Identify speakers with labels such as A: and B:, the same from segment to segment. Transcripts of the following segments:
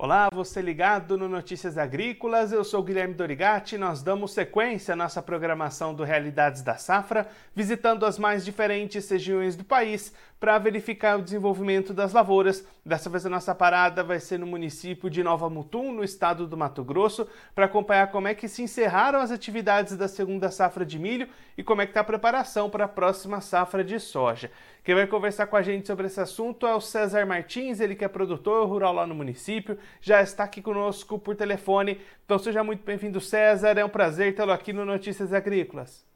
A: Olá, você ligado no Notícias Agrícolas, eu sou Guilherme Dorigati. Nós damos sequência à nossa programação do Realidades da Safra, visitando as mais diferentes regiões do país para verificar o desenvolvimento das lavouras. Dessa vez a nossa parada vai ser no município de Nova Mutum, no estado do Mato Grosso, para acompanhar como é que se encerraram as atividades da segunda safra de milho e como é que está a preparação para a próxima safra de soja. Quem vai conversar com a gente sobre esse assunto é o César Martins, ele que é produtor rural lá no município, já está aqui conosco por telefone. Então seja muito bem-vindo, César. É um prazer tê-lo aqui no Notícias Agrícolas.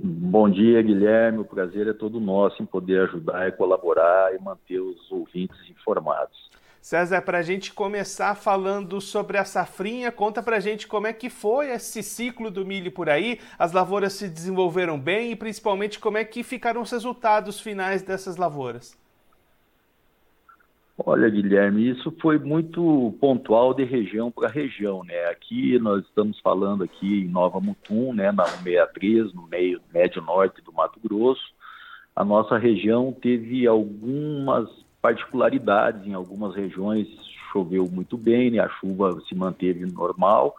B: Bom dia, Guilherme. O prazer é todo nosso em poder ajudar e colaborar e manter os ouvintes informados.
A: César, para a gente começar falando sobre a safrinha, conta para a gente como é que foi esse ciclo do milho por aí, as lavouras se desenvolveram bem e principalmente como é que ficaram os resultados finais dessas lavouras.
B: Olha, Guilherme, isso foi muito pontual de região para região, né? Aqui nós estamos falando aqui em Nova Mutum, né, na 163, no meio médio norte do Mato Grosso. A nossa região teve algumas particularidades em algumas regiões, choveu muito bem, né? A chuva se manteve normal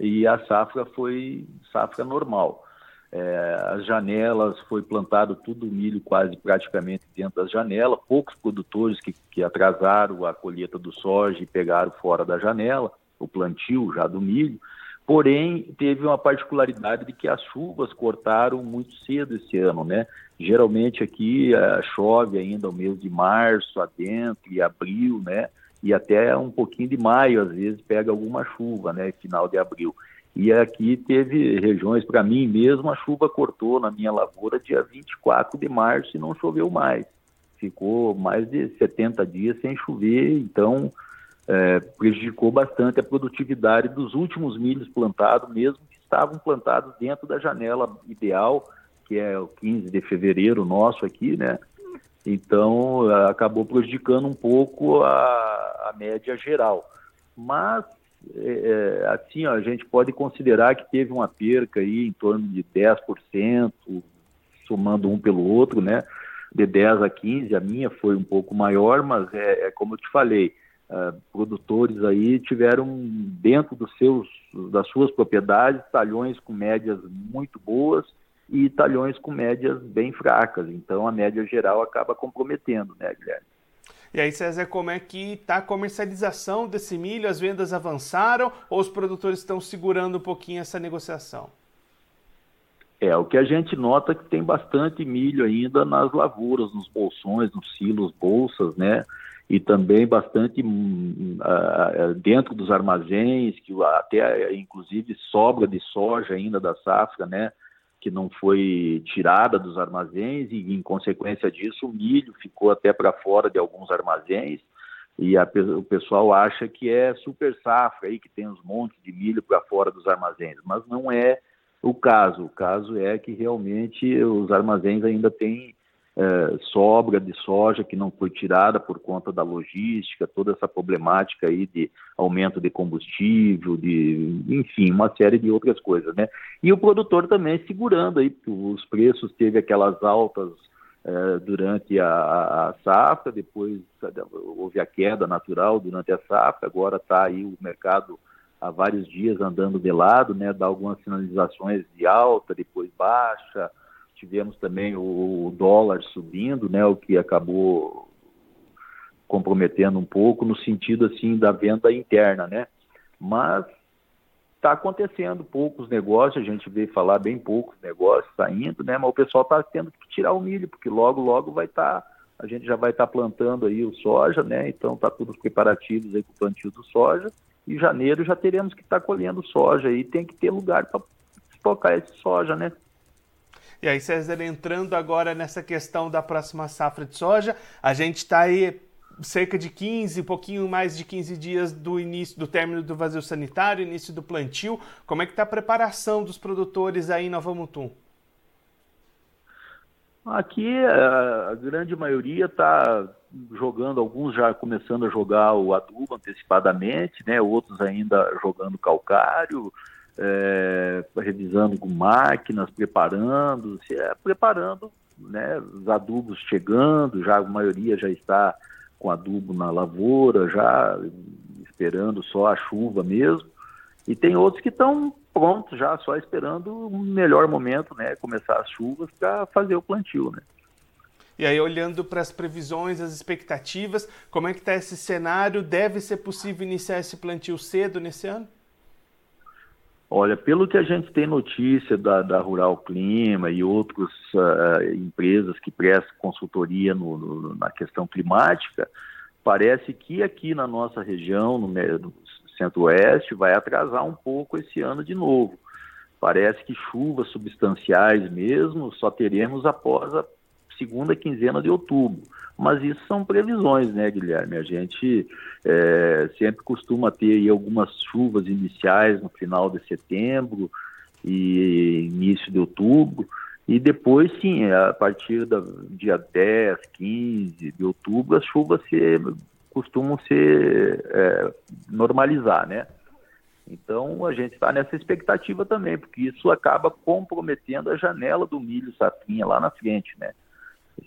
B: e a safra foi safra normal. É, as janelas, foi plantado tudo milho quase praticamente dentro das janelas, poucos produtores que, que atrasaram a colheita do soja e pegaram fora da janela, o plantio já do milho, porém teve uma particularidade de que as chuvas cortaram muito cedo esse ano, né? Geralmente aqui uh, chove ainda o mês de março adentro e abril, né? E até um pouquinho de maio, às vezes pega alguma chuva, né? Final de abril. E aqui teve regiões, para mim mesmo, a chuva cortou na minha lavoura dia 24 de março e não choveu mais. Ficou mais de 70 dias sem chover, então é, prejudicou bastante a produtividade dos últimos milhos plantados, mesmo que estavam plantados dentro da janela ideal, que é o 15 de fevereiro nosso aqui, né? Então acabou prejudicando um pouco a, a média geral. Mas é, é, assim, ó, a gente pode considerar que teve uma perca aí em torno de 10%, somando um pelo outro, né? De 10 a 15, a minha foi um pouco maior, mas é, é como eu te falei, uh, produtores aí tiveram dentro dos seus, das suas propriedades talhões com médias muito boas e talhões com médias bem fracas. Então a média geral acaba comprometendo, né, Guilherme?
A: E aí, César, como é que está a comercialização desse milho? As vendas avançaram ou os produtores estão segurando um pouquinho essa negociação?
B: É, o que a gente nota é que tem bastante milho ainda nas lavouras, nos bolsões, nos silos, bolsas, né? E também bastante uh, dentro dos armazéns, que até inclusive sobra de soja ainda da safra, né? Que não foi tirada dos armazéns e, em consequência disso, o milho ficou até para fora de alguns armazéns e a, o pessoal acha que é super safra aí, que tem uns montes de milho para fora dos armazéns, mas não é o caso. O caso é que realmente os armazéns ainda têm é, sobra de soja que não foi tirada por conta da logística, toda essa problemática aí de aumento de combustível, de enfim, uma série de outras coisas, né? E o produtor também segurando aí, os preços teve aquelas altas é, durante a, a, safra, depois houve a queda natural durante a safra, agora está aí o mercado há vários dias andando de lado, né? Dá algumas sinalizações de alta, depois baixa, tivemos também o, dólar subindo, né, o que acabou comprometendo um pouco no sentido assim da venda interna, né? Mas está acontecendo poucos negócios, a gente vê falar bem poucos negócios saindo, né? Mas o pessoal está tendo que tirar o milho, porque logo, logo vai estar, tá, a gente já vai estar tá plantando aí o soja, né? Então está todos preparativos aí para o plantio do soja. E janeiro já teremos que estar tá colhendo soja e tem que ter lugar para estocar esse soja, né?
A: E aí, César, entrando agora nessa questão da próxima safra de soja, a gente está aí cerca de 15, um pouquinho mais de 15 dias do início do término do vazio sanitário, início do plantio. Como é que está a preparação dos produtores aí em Nova Mutum?
B: Aqui a grande maioria está jogando, alguns já começando a jogar o adubo antecipadamente, né? outros ainda jogando calcário, é, revisando com máquinas, preparando, se é, preparando, né, os adubos chegando, já a maioria já está com adubo na lavoura, já esperando só a chuva mesmo. E tem outros que estão prontos já, só esperando um melhor momento, né? Começar as chuvas para fazer o plantio, né?
A: E aí, olhando para as previsões, as expectativas, como é que está esse cenário? Deve ser possível iniciar esse plantio cedo nesse ano?
B: Olha, pelo que a gente tem notícia da, da Rural Clima e outras uh, empresas que prestam consultoria no, no, na questão climática, parece que aqui na nossa região, no, no centro-oeste, vai atrasar um pouco esse ano de novo. Parece que chuvas substanciais mesmo só teremos após a segunda quinzena de outubro. Mas isso são previsões, né, Guilherme? A gente é, sempre costuma ter algumas chuvas iniciais no final de setembro e início de outubro. E depois, sim, a partir do dia 10, 15 de outubro, as chuvas se, costumam se é, normalizar, né? Então a gente está nessa expectativa também, porque isso acaba comprometendo a janela do milho safrinha lá na frente, né?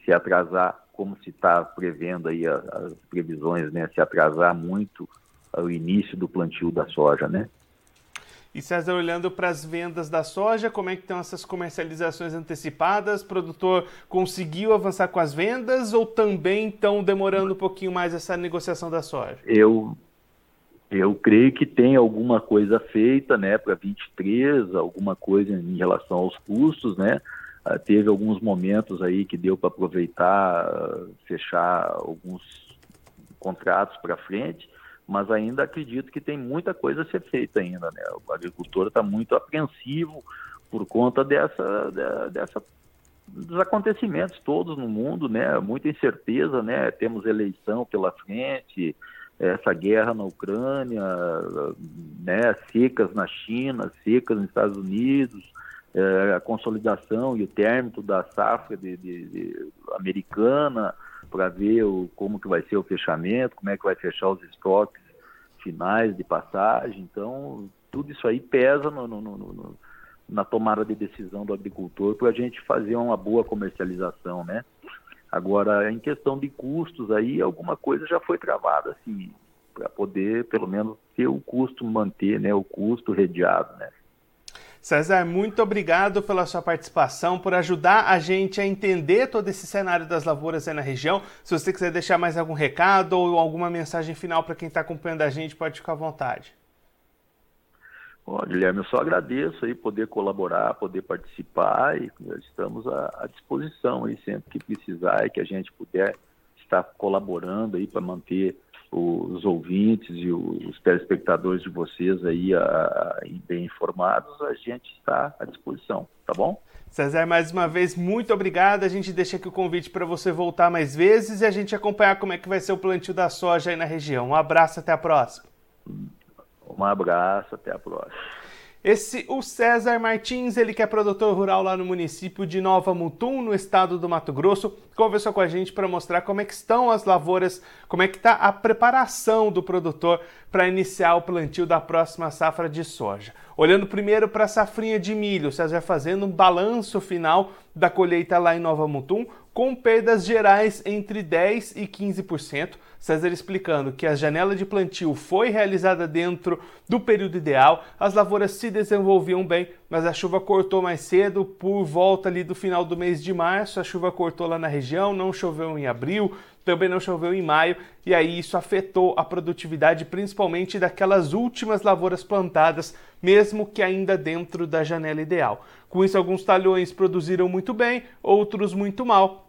B: se atrasar, como se está prevendo aí as, as previsões, né, se atrasar muito o início do plantio da soja, né?
A: E César, olhando para as vendas da soja, como é que estão essas comercializações antecipadas? O produtor conseguiu avançar com as vendas ou também estão demorando um pouquinho mais essa negociação da soja?
B: Eu, eu creio que tem alguma coisa feita, né, para 23, alguma coisa em relação aos custos, né? Uh, teve alguns momentos aí que deu para aproveitar, fechar alguns contratos para frente, mas ainda acredito que tem muita coisa a ser feita ainda, né? O agricultor está muito apreensivo por conta dessa, dessa dos acontecimentos todos no mundo, né? Muita incerteza, né? Temos eleição pela frente, essa guerra na Ucrânia, né? Secas na China, secas nos Estados Unidos, é, a consolidação e o término da safra de, de, de americana para ver o, como que vai ser o fechamento, como é que vai fechar os estoques finais de passagem. Então, tudo isso aí pesa no, no, no, na tomada de decisão do agricultor para a gente fazer uma boa comercialização, né? Agora, em questão de custos, aí alguma coisa já foi travada, assim, para poder, pelo menos, ter o custo, manter né, o custo redeado, né?
A: César, muito obrigado pela sua participação, por ajudar a gente a entender todo esse cenário das lavouras aí na região. Se você quiser deixar mais algum recado ou alguma mensagem final para quem está acompanhando a gente, pode ficar à vontade.
B: Bom, Guilherme, eu só agradeço aí poder colaborar, poder participar e estamos à, à disposição aí sempre que precisar e que a gente puder estar colaborando aí para manter os ouvintes e os telespectadores de vocês aí a, bem informados, a gente está à disposição, tá bom?
A: César, mais uma vez, muito obrigado. A gente deixa aqui o convite para você voltar mais vezes e a gente acompanhar como é que vai ser o plantio da soja aí na região. Um abraço, até a próxima.
B: Um abraço, até a próxima.
A: Esse, o César Martins, ele que é produtor rural lá no município de Nova Mutum, no estado do Mato Grosso, conversou com a gente para mostrar como é que estão as lavouras, como é que está a preparação do produtor para iniciar o plantio da próxima safra de soja. Olhando primeiro para a safrinha de milho, o César fazendo um balanço final da colheita lá em Nova Mutum, com perdas gerais entre 10% e 15%. César explicando que a janela de plantio foi realizada dentro do período ideal, as lavouras se desenvolviam bem, mas a chuva cortou mais cedo, por volta ali do final do mês de março, a chuva cortou lá na região, não choveu em abril, também não choveu em maio, e aí isso afetou a produtividade, principalmente daquelas últimas lavouras plantadas, mesmo que ainda dentro da janela ideal. Com isso, alguns talhões produziram muito bem, outros muito mal,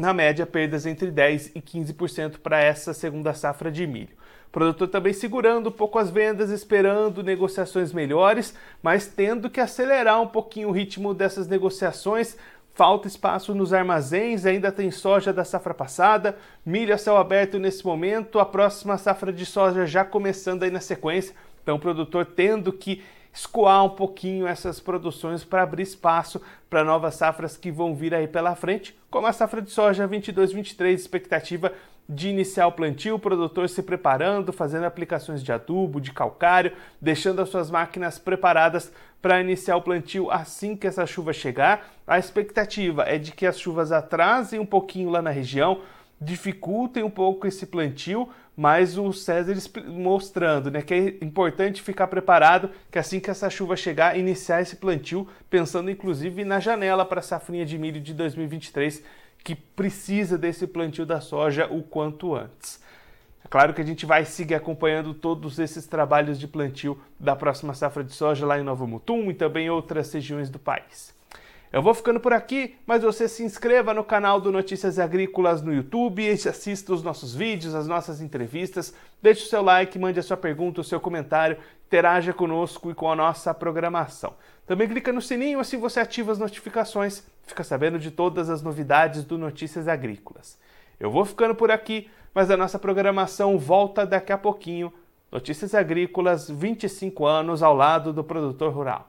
A: na média, perdas entre 10% e 15% para essa segunda safra de milho. O produtor também segurando um pouco as vendas, esperando negociações melhores, mas tendo que acelerar um pouquinho o ritmo dessas negociações. Falta espaço nos armazéns, ainda tem soja da safra passada, milho a céu aberto nesse momento, a próxima safra de soja já começando aí na sequência. Então, o produtor tendo que escoar um pouquinho essas produções para abrir espaço para novas safras que vão vir aí pela frente, como a safra de soja 22-23, expectativa de iniciar o plantio, o produtor se preparando, fazendo aplicações de adubo, de calcário, deixando as suas máquinas preparadas para iniciar o plantio assim que essa chuva chegar. A expectativa é de que as chuvas atrasem um pouquinho lá na região, dificultem um pouco esse plantio, mas o César mostrando né, que é importante ficar preparado, que assim que essa chuva chegar, iniciar esse plantio, pensando inclusive na janela para a safrinha de milho de 2023, que precisa desse plantio da soja o quanto antes. É claro que a gente vai seguir acompanhando todos esses trabalhos de plantio da próxima safra de soja lá em Novo Mutum e também outras regiões do país. Eu vou ficando por aqui, mas você se inscreva no canal do Notícias Agrícolas no YouTube, assista os nossos vídeos, as nossas entrevistas, deixe o seu like, mande a sua pergunta, o seu comentário, interaja conosco e com a nossa programação. Também clica no sininho, assim você ativa as notificações, fica sabendo de todas as novidades do Notícias Agrícolas. Eu vou ficando por aqui, mas a nossa programação volta daqui a pouquinho. Notícias Agrícolas, 25 anos ao lado do produtor rural.